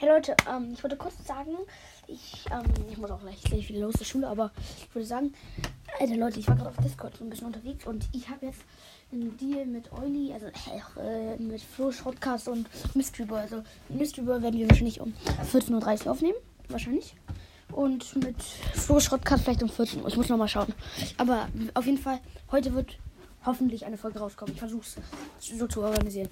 Hey Leute, ähm, ich wollte kurz sagen, ich, ähm, ich muss auch gleich, gleich wieder los zur Schule, aber ich würde sagen, Alter Leute, ich war gerade auf Discord so ein bisschen unterwegs und ich habe jetzt einen Deal mit Euli, also äh, mit Flo Shotcast und Mystery Boy. Also Mystery Boy werden wir wahrscheinlich um 14.30 Uhr aufnehmen, wahrscheinlich. Und mit Flo Shotcast vielleicht um 14 Uhr. Ich muss nochmal schauen. Aber auf jeden Fall, heute wird hoffentlich eine Folge rauskommen. Ich versuche es so zu organisieren.